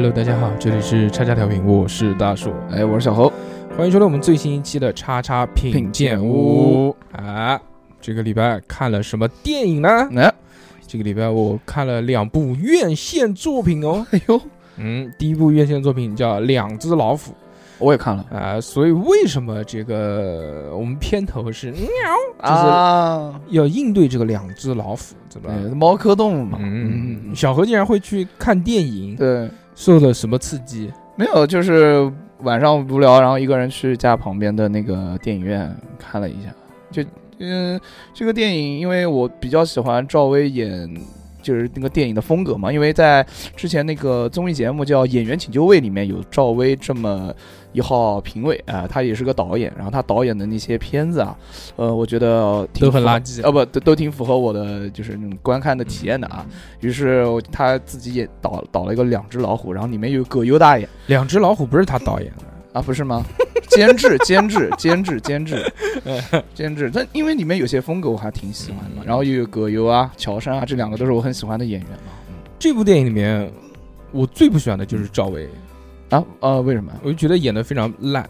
Hello，大家好，这里是叉叉调频，我是大树，哎，我是小侯，欢迎收听我们最新一期的叉叉品鉴屋。啊。这个礼拜看了什么电影呢？哎，这个礼拜我看了两部院线作品哦。哎呦，嗯，第一部院线作品叫《两只老虎》我也看了。啊。所以为什么这个我们片头是喵，就是啊，要应对这个两只老虎，对吧？对，猫科动物嘛，嗯，小何竟然会去看电影，对，受了什么刺激？没有，就是晚上无聊，然后一个人去家旁边的那个电影院看了一下，就嗯，这个电影因为我比较喜欢赵薇演。就是那个电影的风格嘛，因为在之前那个综艺节目叫《演员请就位》里面有赵薇这么一号评委啊、他也是个导演，然后他导演的那些片子啊，呃，我觉得挺都很垃圾啊，不都都挺符合我的就是那种观看的体验的啊。于是我他自己也导导了一个两只老虎，然后里面有葛优大爷两只老虎不是他导演的。啊，不是吗？监制，监制，监制，监制，监制。但因为里面有些风格我还挺喜欢的然后又有葛优啊、乔杉啊，这两个都是我很喜欢的演员嘛。这部电影里面，我最不喜欢的就是赵薇，啊呃，为什么？我就觉得演的非常烂。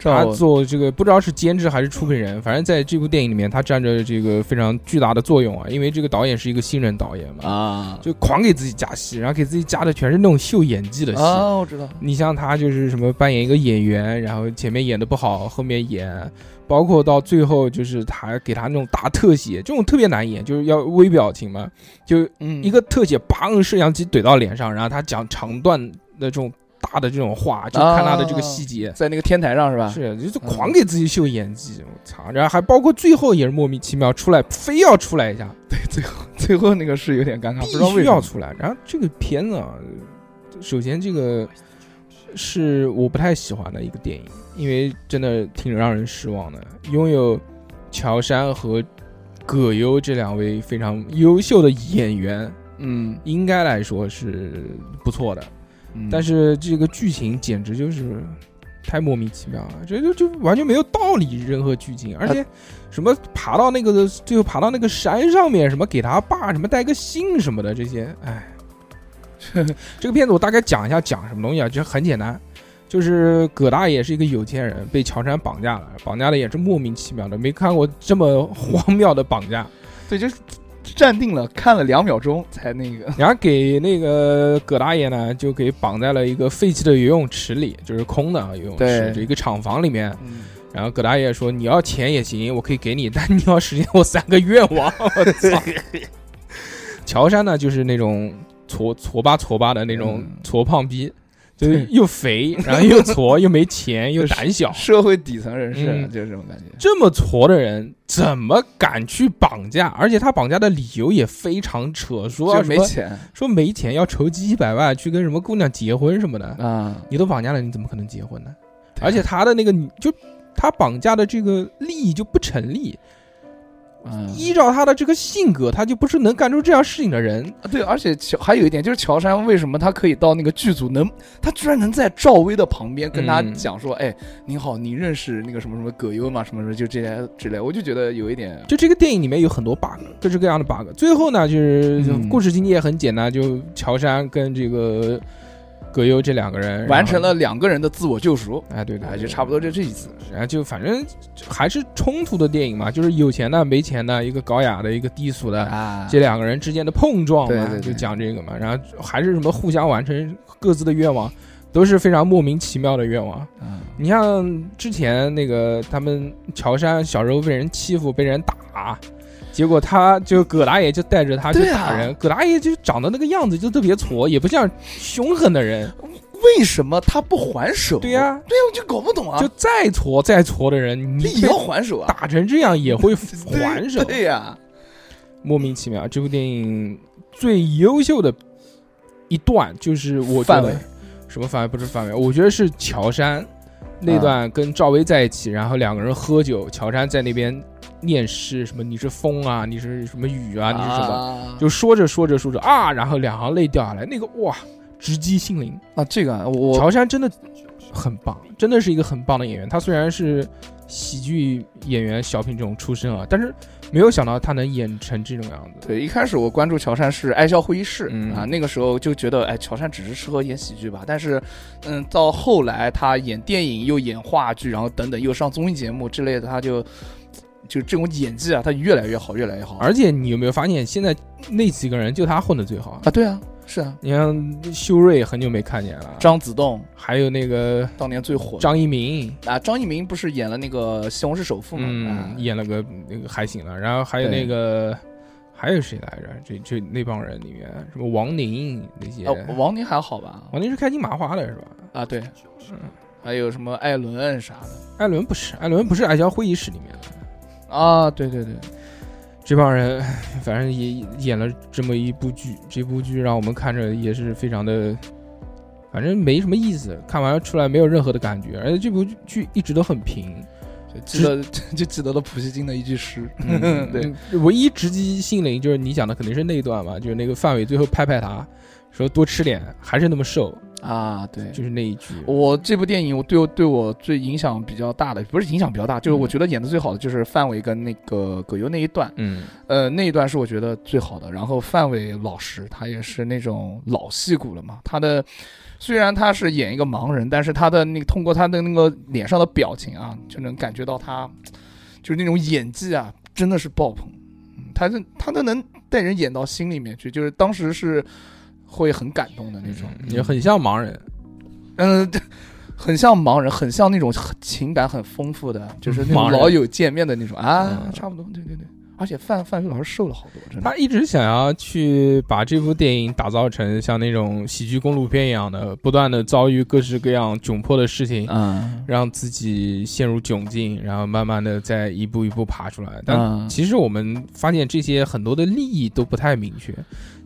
赵他做这个不知道是监制还是出品人，反正在这部电影里面，他占着这个非常巨大的作用啊。因为这个导演是一个新人导演嘛，啊就狂给自己加戏，然后给自己加的全是那种秀演技的戏。啊，我知道。你像他就是什么扮演一个演员，然后前面演的不好，后面演，包括到最后就是他给他那种大特写，这种特别难演，就是要微表情嘛，就嗯，一个特写，砰，摄像机怼到脸上，然后他讲长段的这种大的这种话，就看他的这个细节。在那个天台上是吧？是，就是狂给自己秀演技，我操！然后还包括最后也是莫名其妙出来，非要出来一下，对最后 最后那个是有点尴尬，不必知道为须什么。要出来。然后这个片子啊，首先这个是我不太喜欢的一个电影，因为真的挺让人失望的。拥有乔杉和葛优这两位非常优秀的演员，嗯，应该来说是不错的。嗯但是这个剧情简直就是太莫名其妙了，这就就完全没有道理，任何剧情，而且什么爬到那个最后爬到那个山上面，什么给他爸什么带个信什么的这些，哎，这个片子我大概讲一下讲什么东西啊，就很简单。就是葛大爷是一个有钱人，被乔杉绑架了，绑架的也是莫名其妙的，没看过这么荒谬的绑架。对，就是站定了，看了两秒钟才那个。然后给那个葛大爷呢，就给绑在了一个废弃的游泳池里，就是空的啊游泳池，对就一个厂房里面。嗯，然后葛大爷说：“你要钱也行，我可以给你，但你要实现我三个愿望。”我操！乔杉呢，就是那种矬矬吧矬吧的那种嗯矬胖逼，就是对又肥，然后又矬，又没钱，又胆小。社会底层人士嗯就是这种感觉。这么矬的人怎么敢去绑架？而且他绑架的理由也非常扯，说没钱说没钱要筹集一百万去跟什么姑娘结婚什么的。啊，你都绑架了，你怎么可能结婚呢？而且他的那个就他绑架的这个利益就不成立。嗯，依照他的这个性格，他就不是能干出这样事情的人。啊对，而且乔还有一点就是乔杉为什么他可以到那个剧组能，他居然能在赵薇的旁边跟他嗯讲说，哎，您好，你认识那个什么什么葛优吗？什么什么就这些之类，我就觉得有一点，就这个电影里面有很多 bug，各式各样的 bug。最后呢，就是嗯故事情节也很简单，就乔杉跟这个葛优这两个人完成。了两个人的自我救赎，哎，对对就差不多就这意思。然后就反正还是冲突的电影嘛，就是有钱的、没钱的，一个高雅的，一个低俗的，啊这两个人之间的碰撞嘛，就讲这个嘛。然后还是什么互相完成各自的愿望，都是非常莫名其妙的愿望。嗯你像之前那个他们乔杉小时候被人欺负、被人打，结果他就葛大爷就带着他去打人，葛大爷就长得那个样子就特别矬，也不像凶狠的人。为什么他不还手？对呀、对呀，我就搞不懂啊，就再矬再矬的人，你也要还手啊，打成这样也会还手，对呀，莫名其妙。这部电影最优秀的一段就是我范围。什么范围？不是范围，我觉得是乔杉那段跟赵薇在一起，然后两个人喝酒，乔杉在那边念诗，什么你是风啊，你是什么雨啊，你是什么，么就说着说着说着啊，然后两行泪掉下来，那个哇，直击心灵。啊，这个啊我乔杉真的很棒，真的是一个很棒的演员。他虽然是喜剧演员小品这种出身啊，但是没有想到他能演成这种样子。对，一开始我关注乔杉是《爱笑会议室》嗯啊，那个时候就觉得，哎，乔杉只是适合演喜剧吧。但是，嗯，到后来他演电影又演话剧，然后等等又上综艺节目之类的，他就就这种演技啊，他越来越好，越来越好。而且你有没有发现，现在那几个人就他混的最好？啊，对啊，是啊，你看修睿很久没看见了，张子栋还有那个当年最火的张一鸣，啊，张一鸣不是演了那个《西红柿首富》嘛？啊嗯，演了个那个还行了，然后还有那个还有谁来着？这这那帮人里面，什么王宁那些，啊，王宁还好吧？王宁是开心麻花的是吧？啊，对，嗯，还有什么艾伦啥的艾伦不是，艾伦不是爱笑会议室里面的。啊？对对对，这帮人，反正也演了这么一部剧，这部剧让我们看着也是非常的，反正没什么意思，看完出来没有任何的感觉，而且这部剧一直都很平。就记得 就记得了普希金的一句诗，对，嗯，唯一直击心灵就是你讲的肯定是那一段嘛，就是那个范伟最后拍拍他，说多吃点，还是那么瘦，啊，对，就是那一句。我这部电影，我对我对我最影响比较大的，不是影响比较大，就是我觉得演的最好的就是范伟跟那个葛优那一段，嗯。呃，那一段是我觉得最好的。然后范伟老师他也是那种老戏骨了嘛，他的虽然他是演一个盲人，但是他的那个通过他的那个脸上的表情啊，就能感觉到他就是那种演技啊，真的是爆棚。嗯他是他都能带人演到心里面去，就是当时是会很感动的那种，也很像盲人。嗯，这 很像盲人，很像那种情感很丰富的，就是那种老友见面的那种啊，嗯差不多，对对对。而且范范伟老师瘦了好多，真的。他一直想要去把这部电影打造成像那种喜剧公路片一样的，不断的遭遇各式各样窘迫的事情，嗯让自己陷入窘境，然后慢慢的再一步一步爬出来。但嗯其实我们发现这些很多的利益都不太明确，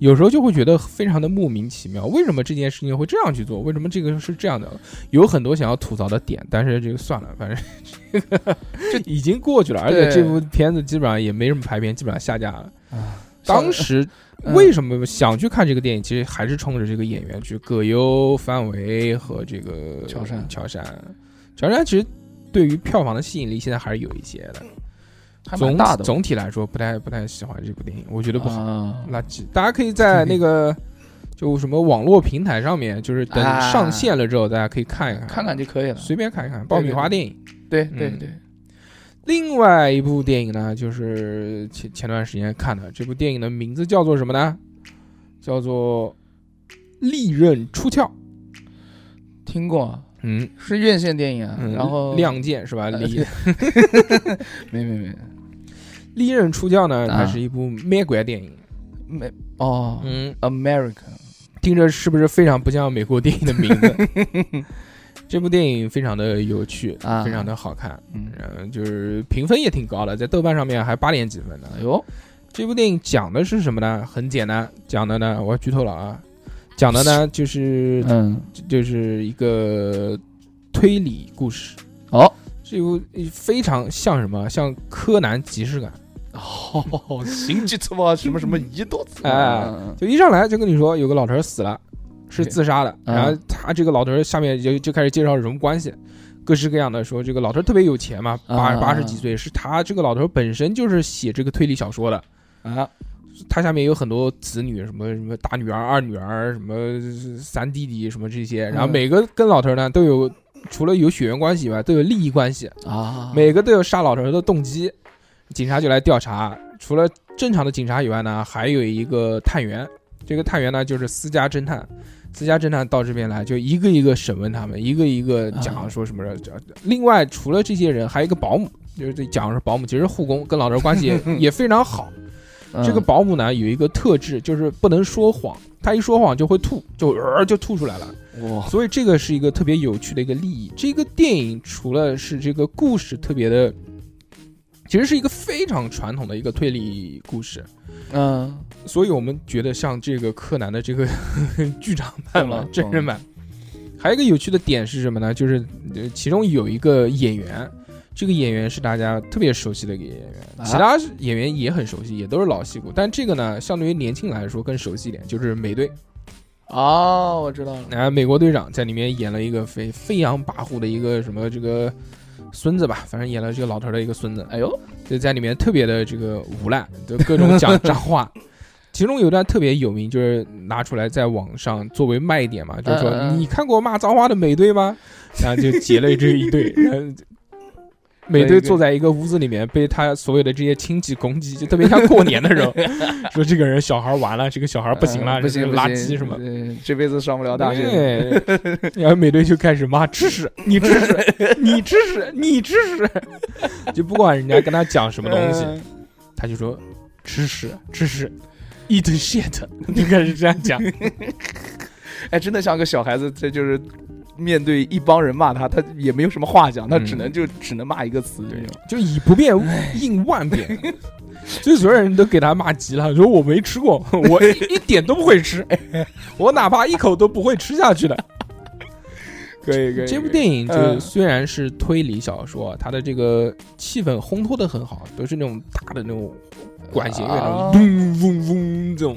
有时候就会觉得非常的莫名其妙，为什么这件事情会这样去做？为什么这个是这样的？有很多想要吐槽的点，但是这个算了，反正这个这已经过去了，而且这部片子基本上也没什么排片，基本上下架了。啊，当时嗯为什么想去看这个电影？其实还是冲着这个演员去，葛优、范伟和这个乔杉乔杉，乔杉其实对于票房的吸引力现在还是有一些的。总还蛮大的，总体来说，不太不太喜欢这部电影，我觉得不好，啊垃圾。大家可以在那个就什么网络平台上面，就是等啊上线了之后，大家可以看一看，看看就可以了。随便看一看爆米花电影。嗯对对对，另外一部电影呢，就是前前段时间看的，这部电影的名字叫做什么呢？叫做《利刃出鞘》。听过啊，嗯，是院线电影啊。嗯然后亮剑是吧？没没没利刃出鞘呢，它啊是一部美国电影。美哦嗯，，American 听着是不是非常不像美国电影的名字？这部电影非常的有趣，啊非常的好看，嗯，嗯，就是评分也挺高的，在豆瓣上面还八点几分呢。哎呦，这部电影讲的是什么呢？很简单，讲的呢，我要剧透了啊，讲的呢就是嗯，就是一个推理故事。哦，这部非常像什么？像柯南即视感。哦，行吉特嘛，什么什么一多子，哎嗯就一上来就跟你说有个老头儿死了，是自杀的，嗯然后他这个老头儿下面就就开始介绍是什么关系，各式各样的说这个老头儿特别有钱嘛，八啊。八十几岁，是他这个老头儿本身就是写这个推理小说的，啊，他下面有很多子女，什么什么大女儿、二女儿，什么三弟弟，什么这些，然后嗯每个跟老头儿呢都有除了有血缘关系以外，都有利益关系，啊，每个都有杀老头儿的动机，警察就来调查。除了正常的警察以外呢，还有一个探员，这个探员呢就是私家侦探。私家侦探到这边来，就一个一个审问他们，一个一个讲啊说什么。另外，除了这些人，还有一个保姆，就是这讲的是保姆，其实护工，跟老头儿关系也 也非常好。嗯这个保姆呢有一个特质，就是不能说谎，他一说谎就会吐，就呃就吐出来了。哇，所以这个是一个特别有趣的一个利益。这个电影除了是这个故事特别的，其实是一个非常传统的一个推理故事，嗯，所以我们觉得像这个柯南的这个 剧场版嘛，真人版。还有一个有趣的点是什么呢？就是呃其中有一个演员，这个演员是大家特别熟悉的一个演员，啊其他演员也很熟悉，也都是老戏骨。但这个呢，相对于年轻人来说更熟悉一点，就是美队。哦，我知道了，然后美国队长在里面演了一个飞飞扬跋扈的一个什么这个孙子吧，反正演了这个老头的一个孙子，哎呦，就在里面特别的这个无赖，就各种讲脏话。其中有一段特别有名，就是拿出来在网上作为卖点嘛，就是说你看过骂脏话的美队吗？然后就截了这一对，美队坐在一个屋子里面，被他所有的这些亲戚攻击，就特别像过年的时候，说这个人小孩完了，这个小孩不行了，嗯不行，这个垃圾什么。这辈子上不了大学。然后美队就开始骂知识，你知识，你知识，你知识，就不管人家跟他讲什么东西，嗯他就说知识，知识，eat shit，就开始这样讲。哎，真的像个小孩子，这就是面对一帮人骂他，他也没有什么话讲，他嗯。只能就只能骂一个词。对，就以不变应万变，所以所有人都给他骂急了，说我没吃过，我一一点都不会吃，我哪怕一口都不会吃下去的。可以可以。这部电影就嗯。虽然是推理小说，它的这个气氛烘托的很好，都是那种大的那种管弦乐，那啊。种嗡嗡嗡这种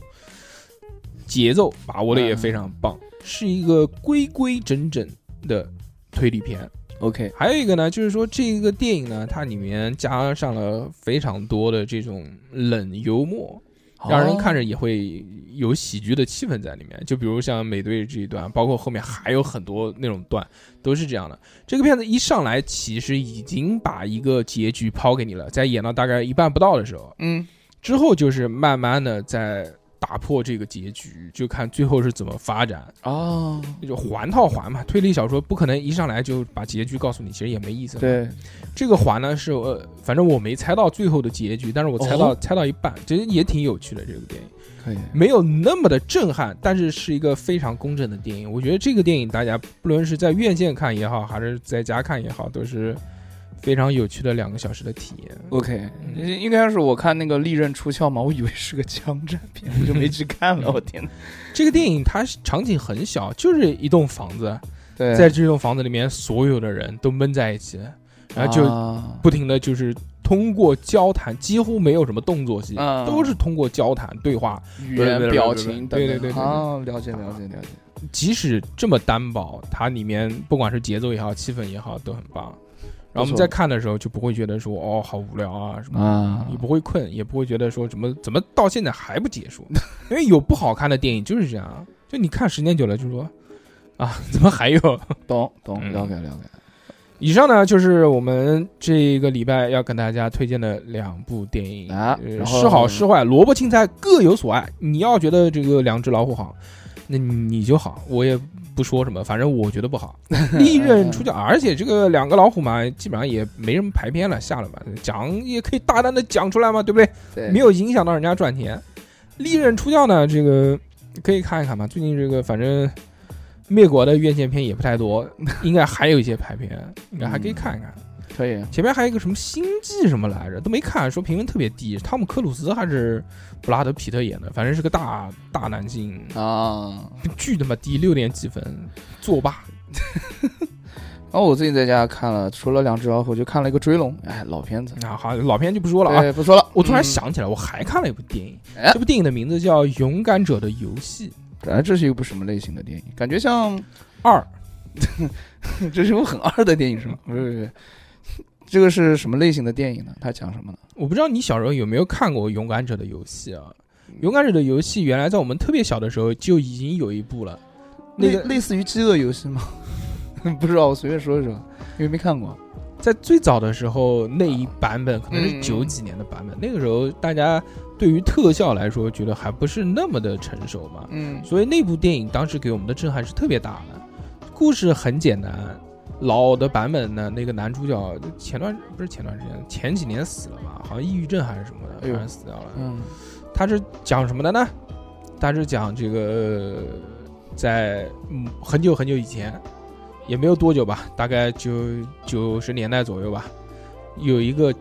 节奏把握的也非常棒，是一个规规整整的推理片。OK，还有一个呢，就是说这个电影呢，它里面加上了非常多的这种冷幽默，让人看着着也会有喜剧的气氛在里面。就比如像美队这一段，包括后面还有很多那种段，都是这样的。这个片子一上来，其实已经把一个结局抛给你了，在演到大概一半不到的时候，嗯之后就是慢慢的在打破这个结局，就看最后是怎么发展。哦，那就环套环嘛，推理小说不可能一上来就把结局告诉你，其实也没意思。，对，这个环呢是呃，反正我没猜到最后的结局，但是我猜到、哦猜到一半，其实也挺有趣的这个电影。可以。没有那么的震撼，但是是一个非常工整的电影。我觉得这个电影大家不论是在院线看也好，还是在家看也好，都是非常有趣的两个小时的体验。OK，嗯应该是我看那个《利刃出鞘》嘛，我以为是个枪战片，我就没去看了。我天哪！这个电影它场景很小，就是一栋房子，对，在这栋房子里面，所有的人都闷在一起，然后就啊不停的就是通过交谈，几乎没有什么动作戏，嗯都是通过交谈对话。语言、表情等等，对对对对对啊，了解了解了解。即使这么单薄，它里面不管是节奏也好，气氛也好，都很棒。然后我们在看的时候就不会觉得说哦好无聊啊什么的，啊你不会困，也不会觉得说怎么怎么到现在还不结束，因为有不好看的电影就是这样，就你看时间久了就说啊怎么还有？懂懂，嗯了解了解。以上呢就是我们这个礼拜要跟大家推荐的两部电影呃啊然后是好是坏，萝卜青菜各有所爱。你要觉得这个两只老虎好，那你就好，我也不说什么，反正我觉得不好。利刃出鞘，而且这个两个老虎嘛，基本上也没什么排片了，下了吧，讲也可以大胆的讲出来嘛，对不对？对，没有影响到人家赚钱。利刃出鞘呢，这个可以看一看嘛。最近这个反正灭国的院线片也不太多，应该还有一些排片，应该还可以看一看。可以。前面还有一个什么星际什么来着，都没看，说评分特别低。汤姆克鲁斯还是布拉德皮特演的，反正是个大大男性，啊，巨他妈低，六点几分，作罢。然 后我最近在家看了，除了两只老虎，就看了一个追龙，哎，老片子。啊，好，老片就不说了啊。对，不说了。我突然嗯，想起来，我还看了一部电影，哎这部电影的名字叫《勇敢者的游戏哎，这是一部什么类型的电影？感觉像二》。这是一部很二的电影是吗？不是不是，这个是什么类型的电影呢？它讲什么呢？我不知道你小时候有没有看过《勇敢者的游戏》啊？《勇敢者的游戏》原来在我们特别小的时候就已经有一部了，那个类类似于饥饿游戏吗？不知道，我随便说一说，因为没看过。在最早的时候那一版本可能是嗯九几年的版本，那个时候大家对于特效来说觉得还不是那么的成熟嘛，嗯所以那部电影当时给我们的震撼是特别大的。故事很简单，老的版本呢，那个男主角前段不是前段时间，前几年死了吧，好像抑郁症还是什么的，突然死掉了。嗯他是讲什么的呢？他是讲这个呃在嗯很久很久以前，也没有多久吧，大概九九十年代左右吧，有一个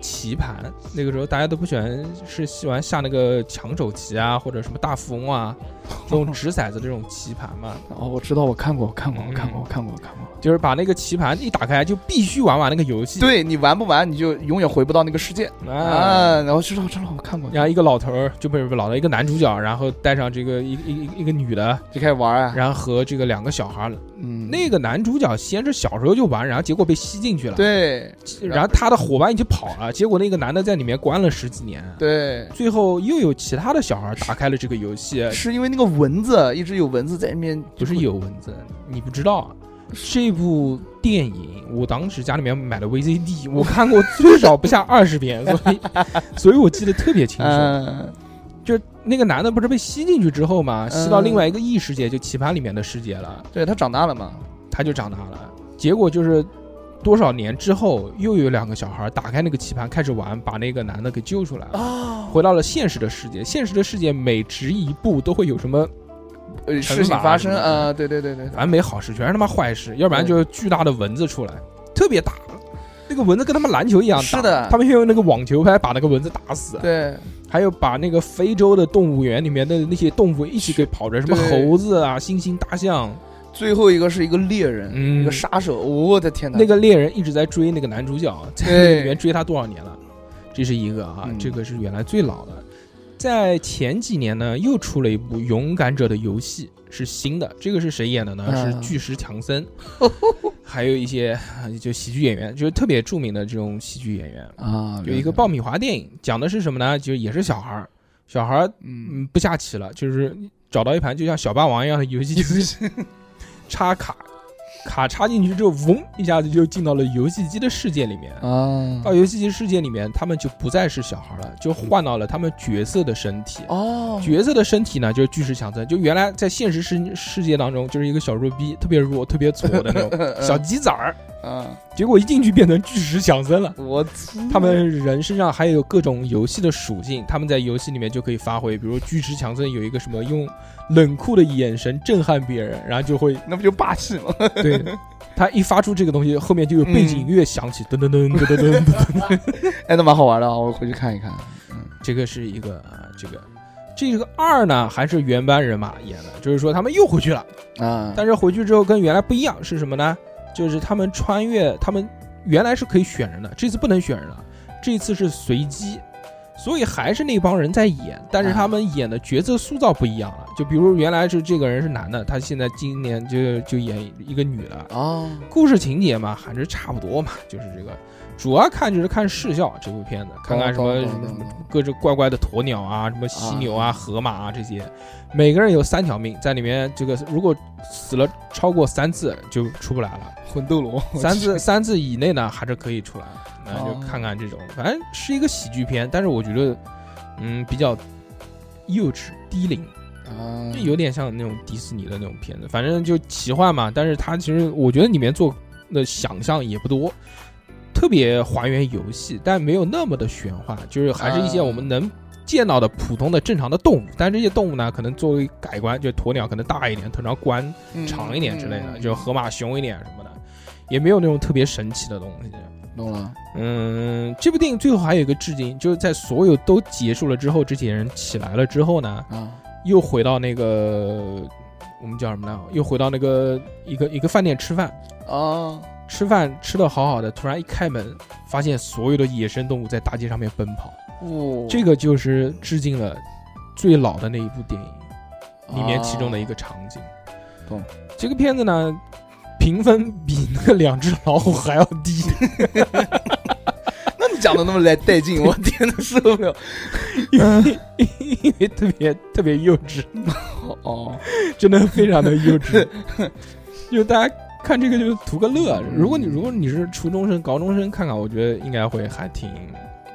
棋盘，那个时候大家都不喜欢是喜欢下那个抢手棋啊，或者什么大富翁啊，这种掷骰子的这种棋盘嘛，哦，我知道，我看过，我看过，我看过，嗯我看过，我看过。就是把那个棋盘一打开就必须玩完那个游戏。对你玩不玩，你就永远回不到那个世界啊。啊！然后知道，知道，我看过，然后一个老头儿，就不是不老头，一个男主角，然后带上这个一一一一个女的，就开始玩啊。然后和这个两个小孩。嗯，那个男主角先是小时候就玩，然后结果被吸进去了。，对然后他的伙伴一起跑了，结果那个男的在里面关了十几年。，对，最后又有其他的小孩打开了这个游戏，是因为那个蚊子一直有蚊子在那边，不是有蚊子，你不知道。这部电影，我当时家里面买的 VCD，我看过最少不下二十遍，所以，所以我记得特别清楚。嗯，就那个男的不是被吸进去之后嘛，吸到嗯另外一个异世界，就棋盘里面的世界了，对他长大了嘛，他就长大了。结果就是多少年之后，又有两个小孩打开那个棋盘开始玩，把那个男的给救出来了，啊，回到了现实的世界。现实的世界每值一步都会有什么，呃，事情发生啊，对对对对，反正没好事，全是他妈坏事，要不然就是巨大的蚊子出来，特别大。那个蚊子跟他们篮球一样大，是的他们要用那个网球拍把那个蚊子打死，对，还有把那个非洲的动物园里面的那些动物一起给跑着，什么猴子啊、猩猩、大象。最后一个是一个猎人，嗯一个杀手，我的天哪，那个猎人一直在追那个男主角，在对里面追他多少年了？这是一个啊，嗯这个是原来最老的。在前几年呢，又出了一部《勇敢者》的游戏，是新的。这个是谁演的呢？嗯是巨石强森，还有一些啊就喜剧演员，就是特别著名的这种喜剧演员。啊，有一个爆米花电影，讲的是什么呢？就也是小孩儿，小孩儿嗯，嗯不下棋了，就是找到一盘就像小霸王一样的游戏机，插卡，卡插进去之后，嗡一下子就进到了游戏机的世界里面。啊，到游戏机世界里面，他们就不再是小孩了，就换到了他们角色的身体。哦，角色的身体呢，就是巨石强森，就原来在现实世世界当中就是一个小弱逼，特别弱、特别挫的那种 小鸡崽儿，啊，结果一进去变成巨石强森了。我他们人身上还有各种游戏的属性，他们在游戏里面就可以发挥。比如巨石强森有一个什么用冷酷的眼神震撼别人，然后就会那不就霸气吗？对他一发出这个东西，后面就有背景音乐响起，噔噔噔噔噔噔噔。哎，那蛮好玩的啊，我回去看一看。嗯这个是一个啊，这个这个二呢还是原班人马演的，就是说他们又回去了，啊，但是回去之后跟原来不一样，是什么呢？就是他们穿越，他们原来是可以选人的，这次不能选人了，这次是随机，所以还是那帮人在演，但是他们演的角色塑造不一样了。就比如原来是这个人是男的，他现在今年就就演一个女的，哦，故事情节嘛还是差不多嘛，就是这个。主要看就是看视效这部片子，看看什么各种怪怪的鸵鸟啊，什么犀牛啊、河马啊这些，每个人有三条命，在里面这个如果死了超过三次就出不来了，魂斗罗 三次三次以内呢还是可以出来，那就哦看看这种，反正是一个喜剧片，但是我觉得嗯比较幼稚低龄，啊，有点像那种迪士尼的那种片子，反正就奇幻嘛，但是它其实我觉得里面做的想象也不多，特别还原游戏，但没有那么的玄幻，就是还是一些我们能见到的普通的正常的动物，但这些动物呢，可能作为改观，就鸵鸟可能大一点，头上冠嗯长一点之类的，嗯。就河马熊一点什么的，也没有那种特别神奇的东西。懂了。嗯，这部电影最后还有一个致敬，就是在所有都结束了之后，这些人起来了之后呢，啊，又回到那个我们叫什么呢？又回到那个一个一个饭店吃饭，啊，吃饭吃的好好的，突然一开门，发现所有的野生动物在大街上面奔跑，哦这个就是致敬了最老的那一部电影里面其中的一个场景。懂这个片子呢，评分比那个两只老虎还要低，那你讲的那么来带劲，我天呐，受不了。因为因为特别特别幼稚，哦，真的非常的幼稚。就大家看这个就图个乐。如果你如果你是初中生、高中生看看，我觉得应该会还挺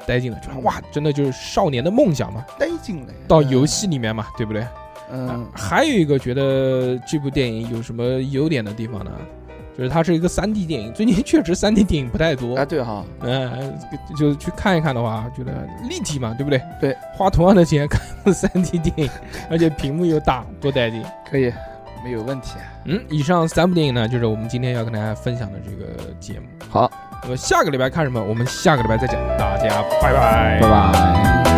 带劲的。就是哇，真的就是少年的梦想嘛，带劲了。到游戏里面嘛，对不对？嗯，还有一个觉得这部电影有什么优点的地方呢？就是它是一个三 D 电影，最近确实三 D 电影不太多。啊，对哈，嗯，就去看一看的话，觉得立体嘛，对不对？对，花同样的钱看三 D 电影，而且屏幕又大，多带劲。可以，没有问题。嗯，以上三部电影呢，就是我们今天要跟大家分享的这个节目。好，那么下个礼拜看什么？我们下个礼拜再讲。大家拜拜，拜拜。